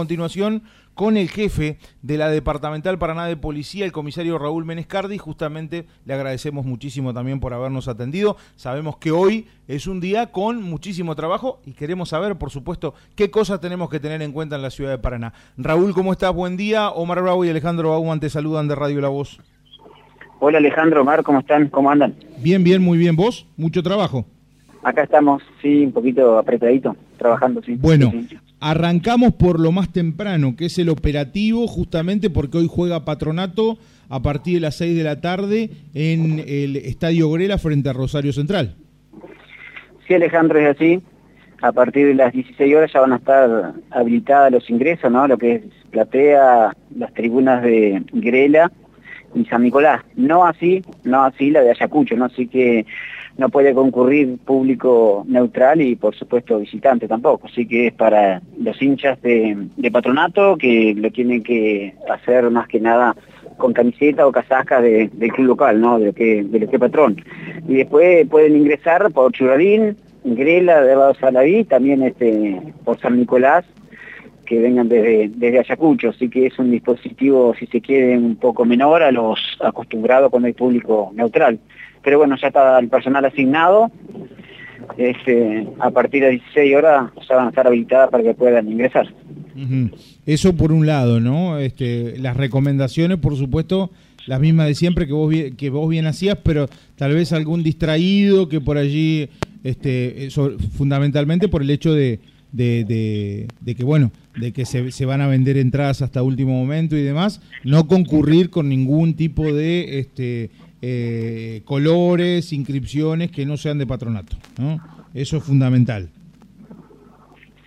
A continuación, con el jefe de la Departamental Paraná de Policía, el comisario Raúl Menescardi, justamente le agradecemos muchísimo también por habernos atendido. Sabemos que hoy es un día con muchísimo trabajo y queremos saber, por supuesto, qué cosas tenemos que tener en cuenta en la ciudad de Paraná. Raúl, ¿cómo estás? Buen día. Omar Bravo y Alejandro Bauman te saludan de Radio La Voz. Hola Alejandro, Omar, ¿cómo están? ¿Cómo andan? Bien, bien, muy bien. ¿Vos? ¿Mucho trabajo? Acá estamos, sí, un poquito apretadito, trabajando, sí. Bueno, Sí, sí. Arrancamos por lo más temprano, que es el operativo, justamente porque hoy juega Patronato a partir de las 6 de la tarde en el Estadio Grela frente a Rosario Central. Sí, Alejandro, es así. A partir de las 16 horas ya van a estar habilitados los ingresos, ¿no? Lo que es platea, las tribunas de Grela y San Nicolás. No así, no así la de Ayacucho, ¿no? Así que no puede concurrir público neutral y por supuesto visitante tampoco. Así que es para los hinchas de, patronato que lo tienen que hacer más que nada con camiseta o casacas de- del club local, ¿no? De lo que, de que patrón. Y después pueden ingresar por Churradín, Grela, de Salaví, también este, por San Nicolás, que vengan desde, desde Ayacucho, así que es un dispositivo, si se quiere, un poco menor a los acostumbrados con el público neutral. Pero bueno, ya está el personal asignado, este, a partir de 16 horas ya van a estar habilitadas para que puedan ingresar. Eso por un lado, ¿no? Este, las recomendaciones, por supuesto, las mismas de siempre que vos, que vos bien hacías, pero tal vez algún distraído que por allí, este, eso, fundamentalmente por el hecho de, de, de- de que, bueno, de que se, se van a vender entradas hasta último momento y demás, no concurrir con ningún tipo de este, eh, colores, inscripciones que no sean de patronato, ¿no? Eso es fundamental.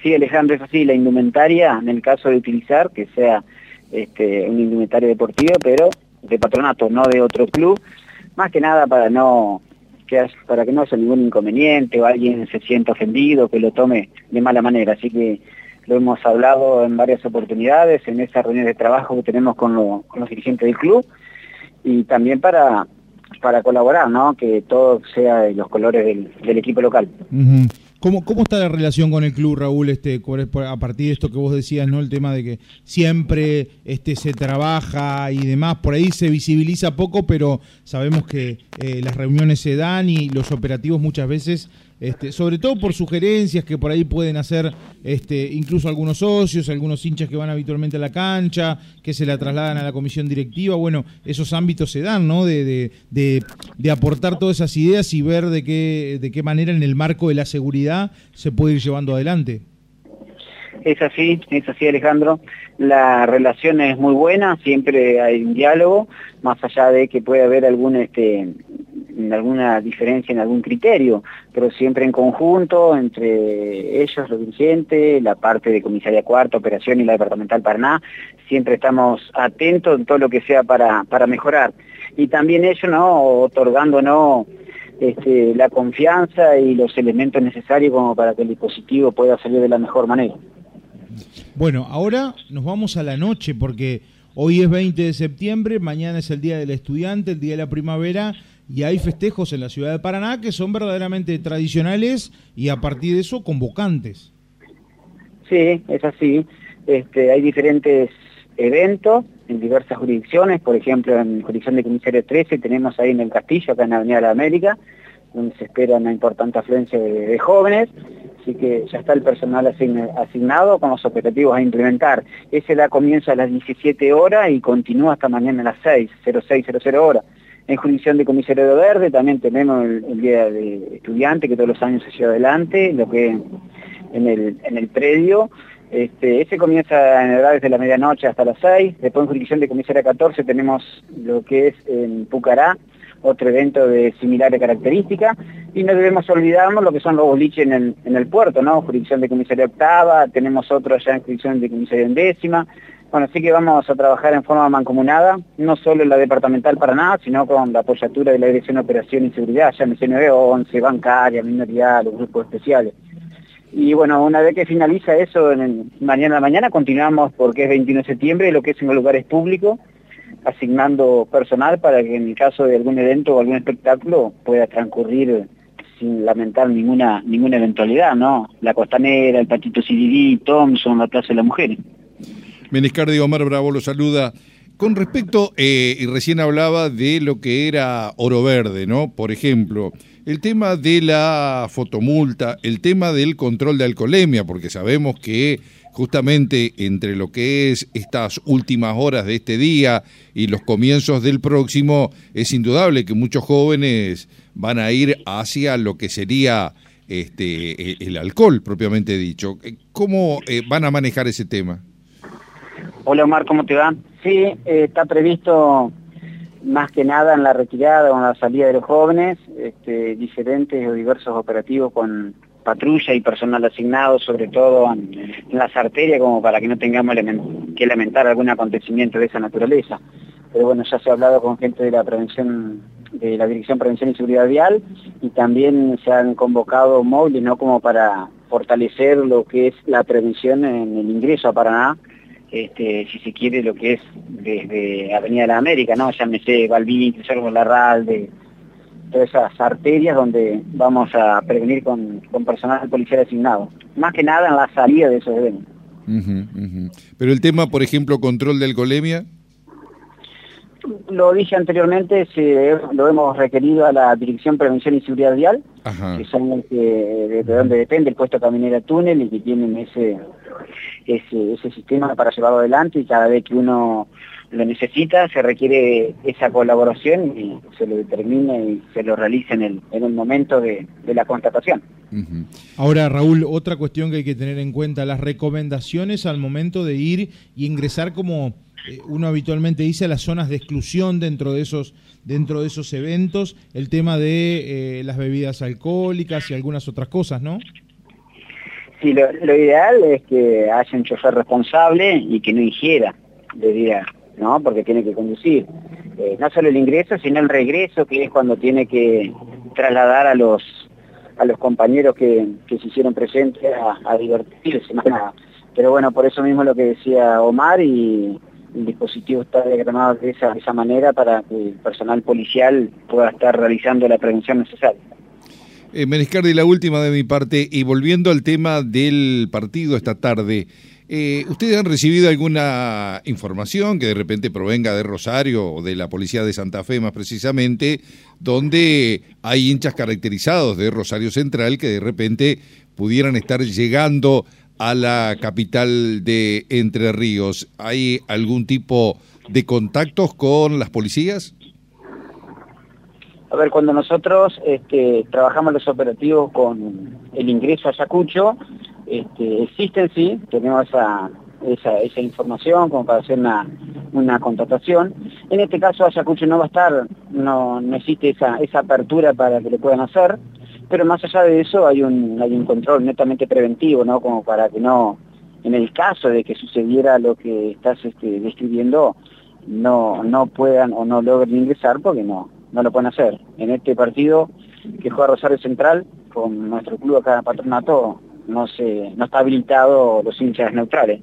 Sí, Alejandro, es así, la indumentaria, en el caso de utilizar, que sea este, un indumentario deportivo, pero de patronato, no de otro club, más que nada para no para que no haya ningún inconveniente o alguien se sienta ofendido, que lo tome de mala manera. Así que lo hemos hablado en varias oportunidades, en esas reuniones de trabajo que tenemos con, lo- con los dirigentes del club, y también para, para colaborar, ¿no? que todo sea de los colores del, equipo local. ¿Cómo, ¿Cómo está la relación con el club, Raúl, este, a partir de esto que vos decías, ¿no? El tema de que siempre este, se trabaja y demás, por ahí se visibiliza poco, pero sabemos que eh, las reuniones se dan y los operativos muchas veces, este, sobre todo por sugerencias que por ahí pueden hacer este, incluso algunos socios, algunos hinchas que van habitualmente a la cancha, que se la trasladan a la comisión directiva, bueno, esos ámbitos se dan, ¿no? De, de, de- de aportar todas esas ideas y ver de qué, de qué manera en el marco de la seguridad se puede ir llevando adelante. Es así, es así Alejandro. La relación es muy buena, siempre hay un diálogo, más allá de que puede haber algún, este, alguna diferencia en algún criterio, pero siempre en conjunto entre ellos, los dirigentes, la parte de comisaría cuarta, operación y la departamental Paraná, siempre estamos atentos en todo lo que sea para, para mejorar. Y también ellos, ¿no? Otorgándonos este, la confianza y los elementos necesarios como para que el dispositivo pueda salir de la mejor manera. Bueno, ahora nos vamos a la noche porque hoy es 20 de septiembre, mañana es el Día del Estudiante, el Día de la Primavera y hay festejos en la ciudad de Paraná que son verdaderamente tradicionales y a partir de eso convocantes. Sí, es así. Este, hay diferentes eventos en diversas jurisdicciones, por ejemplo, en jurisdicción de Comisario 13 tenemos ahí en el Castillo, acá en la Avenida de la América, donde se espera una importante afluencia de, jóvenes, así que ya está el personal asign- asignado con los operativos a implementar. Ese da comienzo a las 17 horas y continúa hasta mañana a las 6, 06, 00 horas. En jurisdicción de Comisario Verde también tenemos el, el Día de Estudiante, que todos los años se lleva adelante, lo que en el, en el predio. Este, ese comienza en edad desde la medianoche hasta las 6. Después en jurisdicción de comisaria 14 tenemos lo que es en Pucará, otro evento de similares características. Y no debemos olvidarnos lo que son los boliches en el, en el puerto, ¿no? Jurisdicción de comisaria octava, tenemos otro allá en jurisdicción de comisaria undécima. Bueno, así que vamos a trabajar en forma mancomunada, no solo en la departamental Paraná, sino con la apoyatura de la Dirección de Operación y Seguridad, ya mencioné 911, bancaria, minoría, los grupos especiales. Y bueno, una vez que finaliza eso, en el- mañana a la mañana continuamos porque es 21 de septiembre, lo que es en los lugares públicos, asignando personal para que en el caso de algún evento o algún espectáculo pueda transcurrir sin lamentar ninguna ninguna eventualidad, ¿no? La Costanera, el Patito Cirilí, Thompson, la Plaza de las Mujeres. Menescardi Omar Bravo lo saluda. Con respecto, eh, y recién hablaba de lo que era oro verde, ¿no? Por ejemplo, el tema de la fotomulta, el tema del control de alcoholemia, porque sabemos que justamente entre lo que es estas últimas horas de este día y los comienzos del próximo, es indudable que muchos jóvenes van a ir hacia lo que sería este, el alcohol propiamente dicho. ¿Cómo eh, van a manejar ese tema? Hola Omar, ¿cómo te va? Sí, eh, está previsto más que nada en la retirada o en la salida de los jóvenes, este, diferentes o diversos operativos con patrulla y personal asignado, sobre todo en, las arterias, como para que no tengamos que lamentar algún acontecimiento de esa naturaleza. Pero bueno, ya se ha hablado con gente de la prevención, de la Dirección Prevención y Seguridad Vial, y también se han convocado móviles, ¿no? Como para fortalecer lo que es la prevención en el ingreso a Paraná, este, si se quiere, lo que es desde Avenida de la América, ¿no? Llámese Balbín, Cerro Larralde, todas esas arterias donde vamos a prevenir con, personal policial asignado. Más que nada en la salida de esos eventos. Pero el tema, por ejemplo, control de alcoholemia. Lo dije anteriormente, lo hemos requerido a la Dirección Prevención y Seguridad Vial, que son los que, de, donde depende el puesto caminera túnel y que tienen ese, ese, ese sistema para llevarlo adelante y cada vez que uno lo necesita, se requiere esa colaboración y se lo determina y se lo realiza en el, en el momento de, la constatación. Ahora, Raúl, otra cuestión que hay que tener en cuenta, las recomendaciones al momento de ir y ingresar como eh, uno habitualmente dice a las zonas de exclusión dentro de esos dentro de esos eventos, el tema de eh, las bebidas alcohólicas y algunas otras cosas, ¿no? Sí, lo, ideal es que haya un chofer responsable y que no ingiera bebida, ¿no? Porque tiene que conducir. Eh, no solo el ingreso, sino el regreso, que es cuando tiene que trasladar a los a los compañeros que, se hicieron presentes a, divertirse, más nada. Pero bueno, por eso mismo lo que decía Omar y el dispositivo está diagramado de esa, de esa manera para que el personal policial pueda estar realizando la prevención necesaria. Eh, Menescardi, la última de mi parte, y volviendo al tema del partido esta tarde, eh, ¿ustedes han recibido alguna información que de repente provenga de Rosario o de la Policía de Santa Fe más precisamente, donde hay hinchas caracterizados de Rosario Central que de repente pudieran estar llegando a la capital de Entre Ríos? ¿Hay algún tipo de contactos con las policías? A ver, cuando nosotros este, trabajamos los operativos con el ingreso a Ayacucho, este, existen sí, tenemos esa, esa, información como para hacer una, una contratación. En este caso Ayacucho no va a estar, no, no existe esa, esa apertura para que lo puedan hacer, pero más allá de eso hay un, hay un control netamente preventivo, ¿no? Como para que no, en el caso de que sucediera lo que estás este, describiendo, no, no puedan o no logren ingresar porque no, no lo pueden hacer. En este partido que juega Rosario Central, con nuestro club acá en Patronato, no, se, no está habilitado los hinchas neutrales.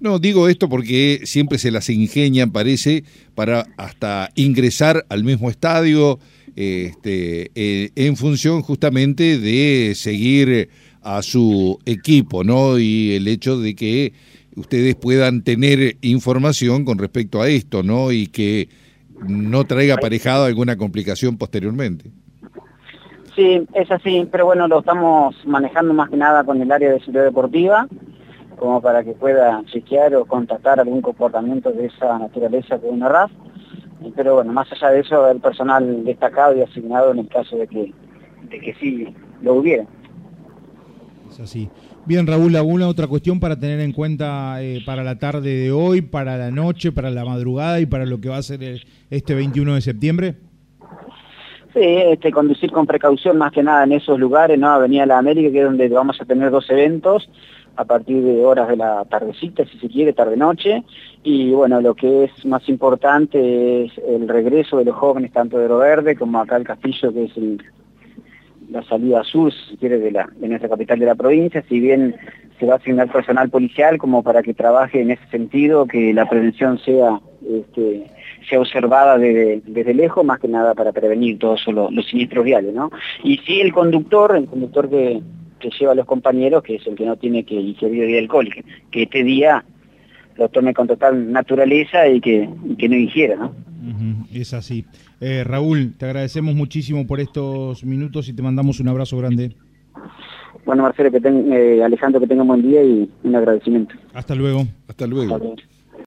No, digo esto porque siempre se las ingenian, parece, para hasta ingresar al mismo estadio, este, eh, en función justamente de seguir a su equipo, ¿no? Y el hecho de que ustedes puedan tener información con respecto a esto, ¿no? Y que no traiga aparejado alguna complicación posteriormente. Sí, es así, pero bueno, lo estamos manejando más que nada con el área de seguridad deportiva, como para que pueda chequear o contactar algún comportamiento de esa naturaleza que una RAF. Pero bueno, más allá de eso, el personal destacado y asignado en el caso de que, de que sí lo hubiera. Es así. Bien, Raúl, ¿alguna otra cuestión para tener en cuenta eh, para la tarde de hoy, para la noche, para la madrugada y para lo que va a ser este 21 de septiembre? Sí, este, conducir con precaución más que nada en esos lugares, ¿no? Avenida La América, que es donde vamos a tener dos eventos a partir de horas de la tardecita, si se quiere, tarde-noche. Y bueno, lo que es más importante es el regreso de los jóvenes, tanto de Oro Verde como acá el Castillo, que es el la salida sur, si quiere, de, la, de nuestra capital de la provincia, si bien se va a asignar personal policial como para que trabaje en ese sentido, que la prevención sea, este, sea observada desde, lejos, más que nada para prevenir todos los, los siniestros viales, ¿no? Y si el conductor, el conductor que, lleva a los compañeros, que es el que no tiene que ingerir bebida alcohólica, que este día lo tome con total naturaleza y que, que no ingiera, ¿no? es así. Eh, Raúl, te agradecemos muchísimo por estos minutos y te mandamos un abrazo grande. Bueno, Marcelo, que ten, eh, Alejandro, que tenga un buen día y un agradecimiento. Hasta luego. Hasta luego.